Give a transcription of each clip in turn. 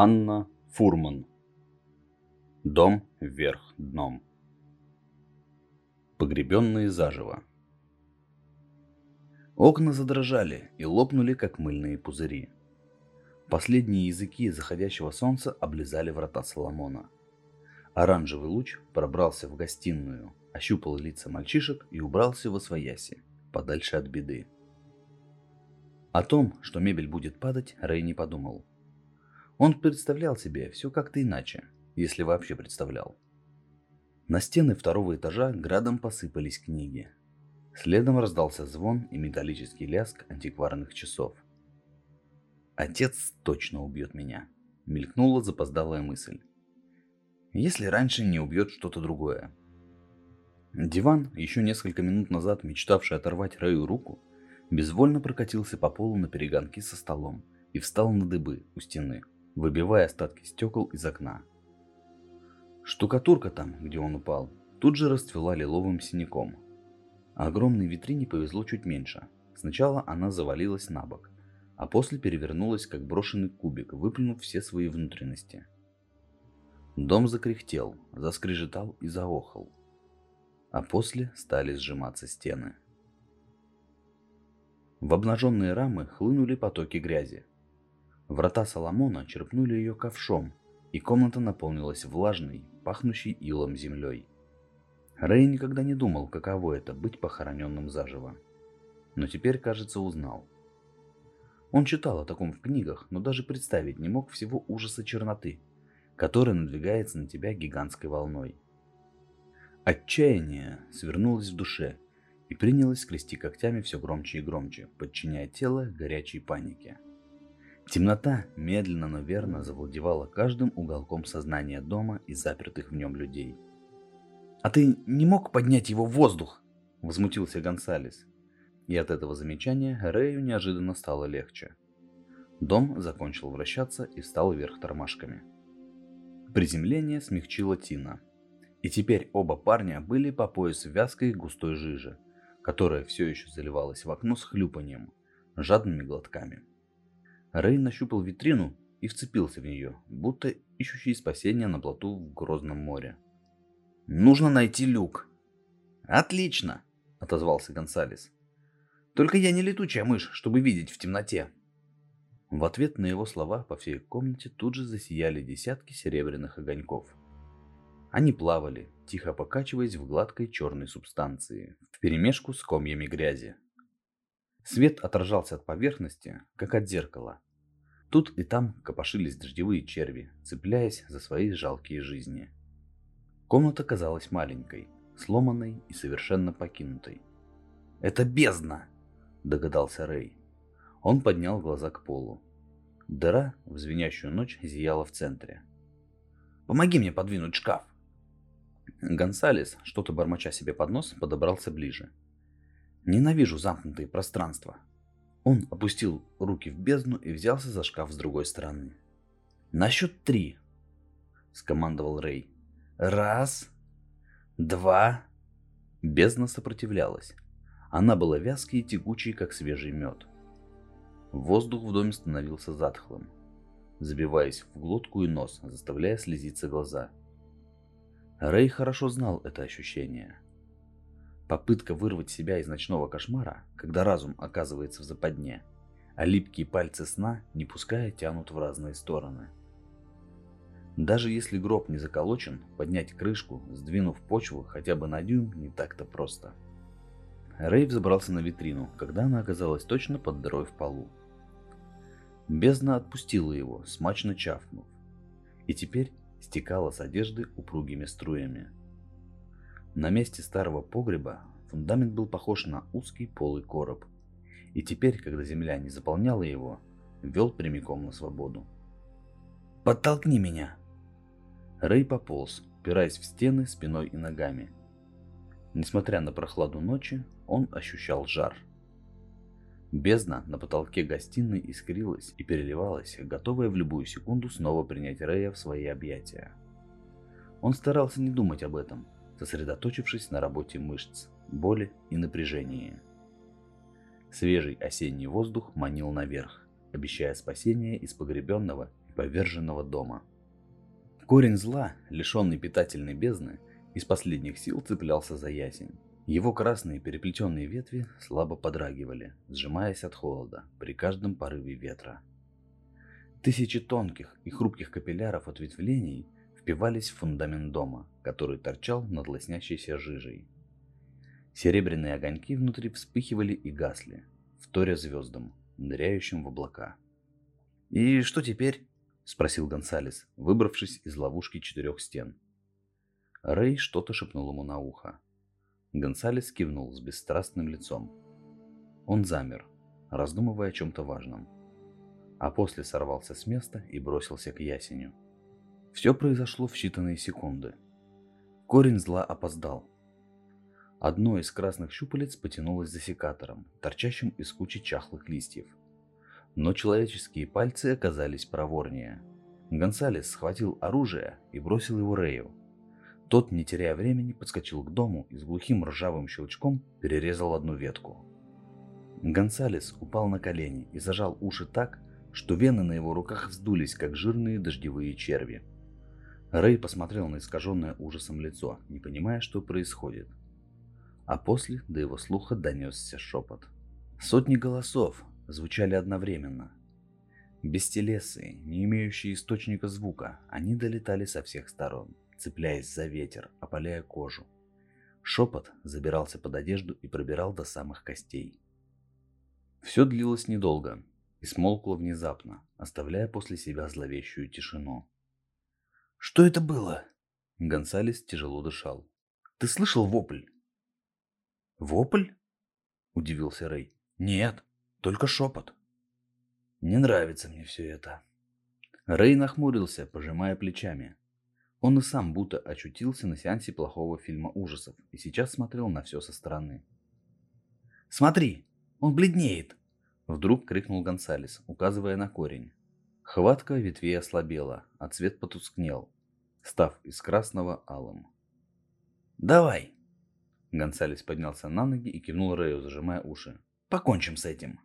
Анна Фурман. Дом вверх дном. Погребенные заживо. Окна задрожали и лопнули, как мыльные пузыри. Последние языки заходящего солнца облизали врата Соломона. Оранжевый луч пробрался в гостиную, ощупал лица мальчишек и убрался во свояси, подальше от беды. О том, что мебель будет падать, Рэй не подумал. Он представлял себе все как-то иначе, если вообще представлял. На стены второго этажа градом посыпались книги. Следом раздался звон и металлический лязг антикварных часов. «Отец точно убьет меня», — мелькнула запоздалая мысль. «Если раньше не убьет что-то другое». Диван, еще несколько минут назад мечтавший оторвать Рэю руку, безвольно прокатился по полу на перегонки со столом и встал на дыбы у стены, выбивая остатки стекол из окна. Штукатурка там, где он упал, тут же расцвела лиловым синяком. А огромной витрине повезло чуть меньше. Сначала она завалилась на бок, а после перевернулась, как брошенный кубик, выплюнув все свои внутренности. Дом закряхтел, заскрежетал и заохал. А после стали сжиматься стены. В обнаженные рамы хлынули потоки грязи. Врата Соломона черпнули ее ковшом, и комната наполнилась влажной, пахнущей илом землей. Рэй никогда не думал, каково это быть похороненным заживо. Но теперь, кажется, узнал. Он читал о таком в книгах, но даже представить не мог всего ужаса черноты, которая надвигается на тебя гигантской волной. Отчаяние свернулось в душе – и принялась скрести когтями все громче и громче, подчиняя тело горячей панике. Темнота медленно, но верно завладевала каждым уголком сознания дома и запертых в нем людей. «А ты не мог поднять его в воздух?» – возмутился Гонсалес. И от этого замечания Рэю неожиданно стало легче. Дом закончил вращаться и встал вверх тормашками. Приземление смягчило Тина. И теперь оба парня были по пояс в вязкой густой жиже – которая все еще заливалась в окно с хлюпанием, жадными глотками. Рэй нащупал витрину и вцепился в нее, будто ищущий спасения на плоту в Грозном море. «Нужно найти люк!» «Отлично!» – отозвался Гонсалес. «Только я не летучая мышь, чтобы видеть в темноте!» В ответ на его слова по всей комнате тут же засияли десятки серебряных огоньков. Они плавали, тихо покачиваясь в гладкой черной субстанции, вперемешку с комьями грязи. Свет отражался от поверхности, как от зеркала. Тут и там копошились дождевые черви, цепляясь за свои жалкие жизни. Комната казалась маленькой, сломанной и совершенно покинутой. «Это бездна!» – догадался Рэй. Он поднял глаза к полу. Дыра в звенящую ночь зияла в центре. «Помоги мне подвинуть шкаф!» Гонсалес, что-то бормоча себе под нос, подобрался ближе. «Ненавижу замкнутые пространства». Он опустил руки в бездну и взялся за шкаф с другой стороны. «На счет три!» – скомандовал Рэй. «Раз, два...» Бездна сопротивлялась. Она была вязкой и тягучей, как свежий мед. Воздух в доме становился затхлым, забиваясь в глотку и нос, заставляя слезиться глаза – Рэй хорошо знал это ощущение. Попытка вырвать себя из ночного кошмара, когда разум оказывается в западне, а липкие пальцы сна, не пуская, тянут в разные стороны. Даже если гроб не заколочен, поднять крышку, сдвинув почву хотя бы на дюйм, не так-то просто. Рэй взобрался на витрину, когда она оказалась точно под дырой в полу. Бездна отпустила его, смачно чавкнув. И теперь стекала с одежды упругими струями. На месте старого погреба фундамент был похож на узкий полый короб, и теперь, когда земля не заполняла его, вел прямиком на свободу. «Подтолкни меня!» Рэй пополз, упираясь в стены спиной и ногами. Несмотря на прохладу ночи, он ощущал жар – Бездна на потолке гостиной искрилась и переливалась, готовая в любую секунду снова принять Рэя в свои объятия. Он старался не думать об этом, сосредоточившись на работе мышц, боли и напряжении. Свежий осенний воздух манил наверх, обещая спасение из погребенного поверженного дома. Корень зла, лишенный питательной бездны, из последних сил цеплялся за ясень. Его красные переплетенные ветви слабо подрагивали, сжимаясь от холода при каждом порыве ветра. Тысячи тонких и хрупких капилляров ответвлений впивались в фундамент дома, который торчал над лоснящейся жижей. Серебряные огоньки внутри вспыхивали и гасли, вторя звездам, ныряющим в облака. «И что теперь?» – спросил Гонсалес, выбравшись из ловушки четырех стен. Рэй что-то шепнул ему на ухо. Гонсалес кивнул с бесстрастным лицом. Он замер, раздумывая о чем-то важном. А после сорвался с места и бросился к ясеню. Все произошло в считанные секунды. Корень зла опоздал. Одно из красных щупалец потянулось за секатором, торчащим из кучи чахлых листьев. Но человеческие пальцы оказались проворнее. Гонсалес схватил оружие и бросил его Рэю. Тот, не теряя времени, подскочил к дому и с глухим ржавым щелчком перерезал одну ветку. Гонсалес упал на колени и зажал уши так, что вены на его руках вздулись, как жирные дождевые черви. Рэй посмотрел на искаженное ужасом лицо, не понимая, что происходит. А после до его слуха донесся шепот. Сотни голосов звучали одновременно. Бестелесые, не имеющие источника звука, они долетали со всех сторон цепляясь за ветер, опаляя кожу. Шепот забирался под одежду и пробирал до самых костей. Все длилось недолго и смолкло внезапно, оставляя после себя зловещую тишину. «Что это было?» Гонсалес тяжело дышал. «Ты слышал вопль?» «Вопль?» – удивился Рэй. «Нет, только шепот». «Не нравится мне все это». Рэй нахмурился, пожимая плечами. Он и сам будто очутился на сеансе плохого фильма ужасов и сейчас смотрел на все со стороны. «Смотри, он бледнеет!» Вдруг крикнул Гонсалес, указывая на корень. Хватка ветвей ослабела, а цвет потускнел, став из красного алым. «Давай!» Гонсалес поднялся на ноги и кивнул Рэю, зажимая уши. «Покончим с этим!»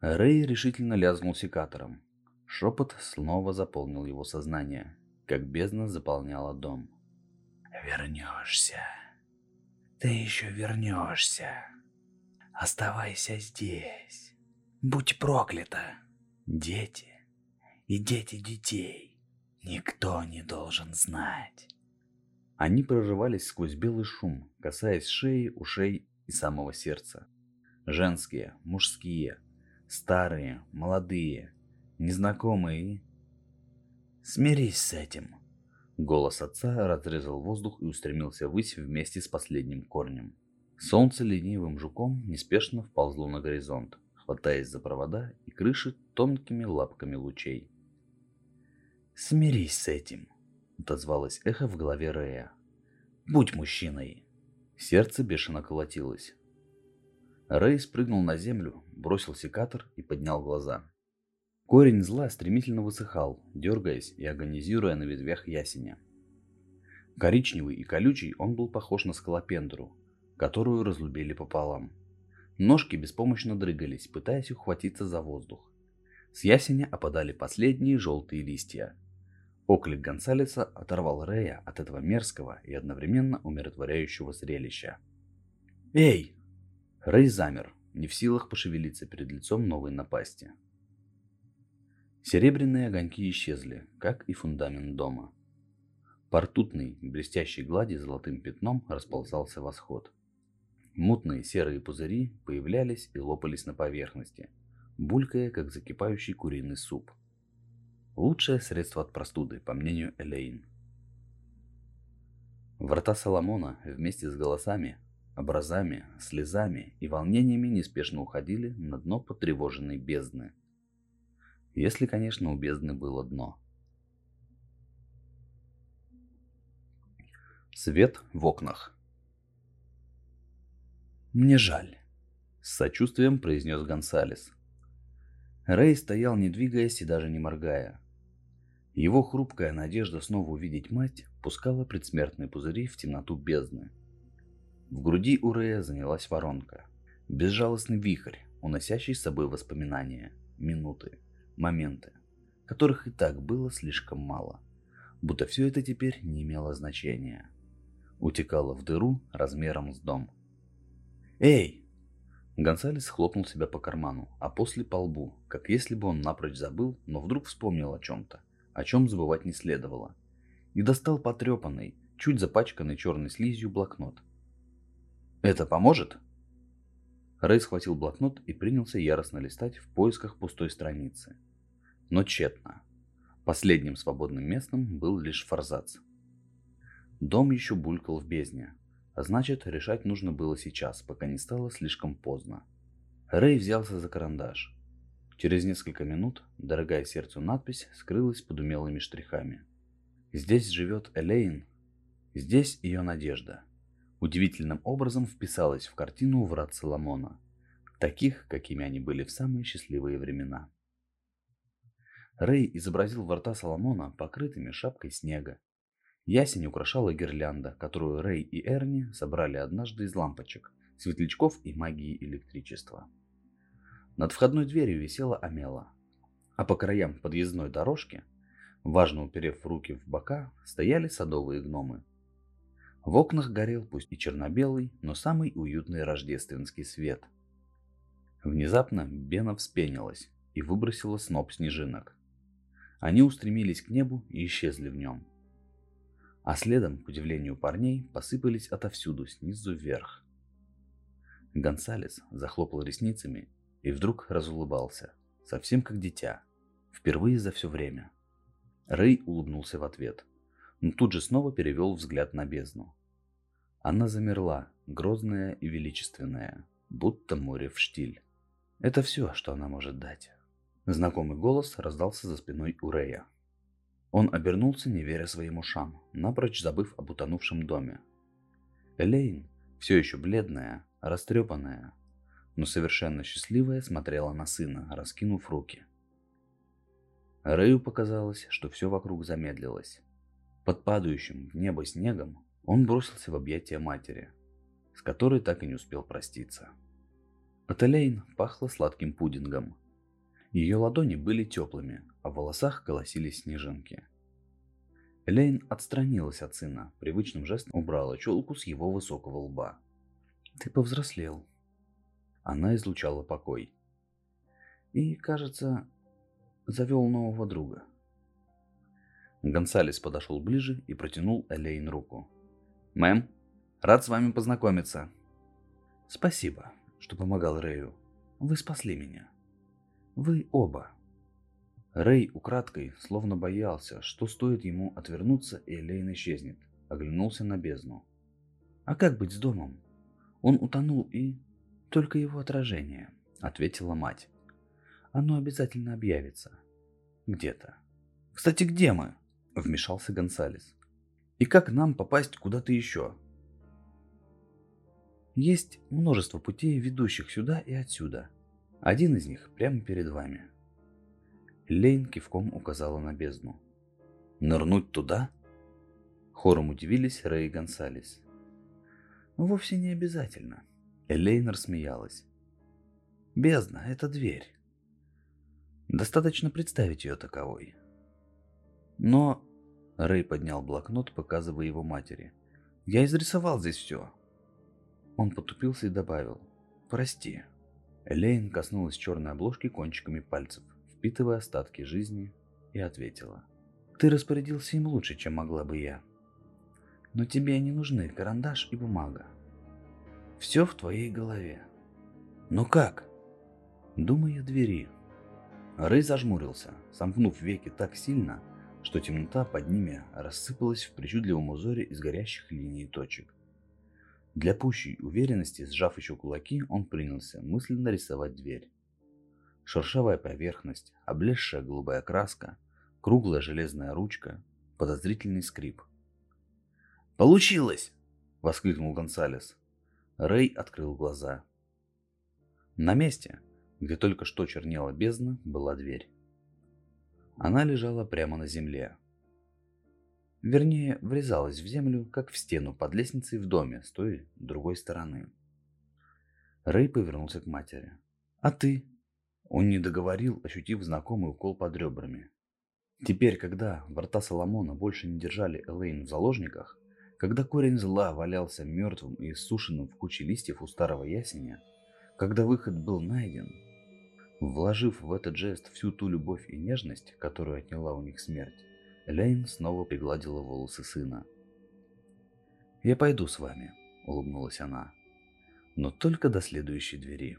Рэй решительно лязгнул секатором. Шепот снова заполнил его сознание как бездна заполняла дом. «Вернешься. Ты еще вернешься. Оставайся здесь. Будь проклята. Дети и дети детей. Никто не должен знать». Они прорывались сквозь белый шум, касаясь шеи, ушей и самого сердца. Женские, мужские, старые, молодые, незнакомые Смирись с этим. Голос отца разрезал воздух и устремился ввысь вместе с последним корнем. Солнце ленивым жуком неспешно вползло на горизонт, хватаясь за провода и крыши тонкими лапками лучей. «Смирись с этим», — отозвалось эхо в голове Рея. «Будь мужчиной». Сердце бешено колотилось. Рэй спрыгнул на землю, бросил секатор и поднял глаза. Корень зла стремительно высыхал, дергаясь и агонизируя на ветвях ясеня. Коричневый и колючий он был похож на скалопендру, которую разлюбили пополам. Ножки беспомощно дрыгались, пытаясь ухватиться за воздух. С ясеня опадали последние желтые листья. Оклик Гонсалеса оторвал Рея от этого мерзкого и одновременно умиротворяющего зрелища. «Эй!» Рэй замер, не в силах пошевелиться перед лицом новой напасти. Серебряные огоньки исчезли, как и фундамент дома. Портутный, блестящей глади золотым пятном расползался восход. Мутные серые пузыри появлялись и лопались на поверхности, булькая, как закипающий куриный суп. Лучшее средство от простуды, по мнению Элейн. Врата Соломона вместе с голосами, образами, слезами и волнениями неспешно уходили на дно потревоженной бездны – если, конечно, у бездны было дно. Свет в окнах. «Мне жаль», — с сочувствием произнес Гонсалес. Рэй стоял, не двигаясь и даже не моргая. Его хрупкая надежда снова увидеть мать пускала предсмертные пузыри в темноту бездны. В груди у Рэя занялась воронка. Безжалостный вихрь, уносящий с собой воспоминания, минуты, моменты, которых и так было слишком мало, будто все это теперь не имело значения. Утекало в дыру размером с дом. «Эй!» Гонсалес хлопнул себя по карману, а после по лбу, как если бы он напрочь забыл, но вдруг вспомнил о чем-то, о чем забывать не следовало, и достал потрепанный, чуть запачканный черной слизью блокнот. «Это поможет?» Рэй схватил блокнот и принялся яростно листать в поисках пустой страницы. Но тщетно. Последним свободным местом был лишь форзац. Дом еще булькал в бездне, а значит, решать нужно было сейчас, пока не стало слишком поздно. Рэй взялся за карандаш. Через несколько минут дорогая сердцу надпись скрылась под умелыми штрихами. Здесь живет Элейн, здесь ее надежда удивительным образом вписалась в картину врат Соломона, таких, какими они были в самые счастливые времена. Рэй изобразил врата Соломона покрытыми шапкой снега. Ясень украшала гирлянда, которую Рэй и Эрни собрали однажды из лампочек, светлячков и магии электричества. Над входной дверью висела амела, а по краям подъездной дорожки, важно уперев руки в бока, стояли садовые гномы. В окнах горел пусть и черно-белый, но самый уютный рождественский свет. Внезапно Бена вспенилась и выбросила сноп снежинок. Они устремились к небу и исчезли в нем. А следом, к удивлению парней, посыпались отовсюду, снизу вверх. Гонсалес захлопал ресницами и вдруг разулыбался, совсем как дитя, впервые за все время. Рэй улыбнулся в ответ – но тут же снова перевел взгляд на бездну. Она замерла, грозная и величественная, будто море в штиль. Это все, что она может дать. Знакомый голос раздался за спиной у Рея. Он обернулся, не веря своим ушам, напрочь забыв об утонувшем доме. Элейн, все еще бледная, растрепанная, но совершенно счастливая, смотрела на сына, раскинув руки. Рэю показалось, что все вокруг замедлилось. Под падающим в небо снегом он бросился в объятия матери, с которой так и не успел проститься. От Элейн пахло сладким пудингом. Ее ладони были теплыми, а в волосах колосились снежинки. Элейн отстранилась от сына, привычным жестом убрала челку с его высокого лба. «Ты повзрослел». Она излучала покой. И, кажется, завел нового друга. Гонсалес подошел ближе и протянул Элейн руку. «Мэм, рад с вами познакомиться». «Спасибо, что помогал Рэю. Вы спасли меня. Вы оба». Рэй украдкой, словно боялся, что стоит ему отвернуться, и Элейн исчезнет, оглянулся на бездну. «А как быть с домом? Он утонул и... только его отражение», — ответила мать. «Оно обязательно объявится. Где-то. Кстати, где мы?» Вмешался Гонсалес. И как нам попасть куда-то еще? Есть множество путей, ведущих сюда и отсюда. Один из них прямо перед вами. Лейн кивком указала на бездну. Нырнуть туда? Хором удивились Рэй и Гонсалес. Вовсе не обязательно. Элейн рассмеялась. Бездна — это дверь. Достаточно представить ее таковой. Но... Рэй поднял блокнот, показывая его матери. Я изрисовал здесь все. Он потупился и добавил. Прости. Элейн коснулась черной обложки кончиками пальцев, впитывая остатки жизни, и ответила. Ты распорядился им лучше, чем могла бы я. Но тебе не нужны карандаш и бумага. Все в твоей голове. Но как? Думай о двери. Рэй зажмурился, сомкнув веки так сильно, что темнота под ними рассыпалась в причудливом узоре из горящих линий и точек. Для пущей уверенности, сжав еще кулаки, он принялся мысленно рисовать дверь. Шершавая поверхность, облезшая голубая краска, круглая железная ручка, подозрительный скрип. «Получилось!» — воскликнул Гонсалес. Рэй открыл глаза. На месте, где только что чернела бездна, была дверь. Она лежала прямо на земле. Вернее, врезалась в землю, как в стену под лестницей в доме с той другой стороны. Рэй повернулся к матери. «А ты?» Он не договорил, ощутив знакомый укол под ребрами. Теперь, когда врата Соломона больше не держали Элейн в заложниках, когда корень зла валялся мертвым и иссушенным в куче листьев у старого ясеня, когда выход был найден, вложив в этот жест всю ту любовь и нежность, которую отняла у них смерть, Элейн снова пригладила волосы сына. «Я пойду с вами», — улыбнулась она, — «но только до следующей двери».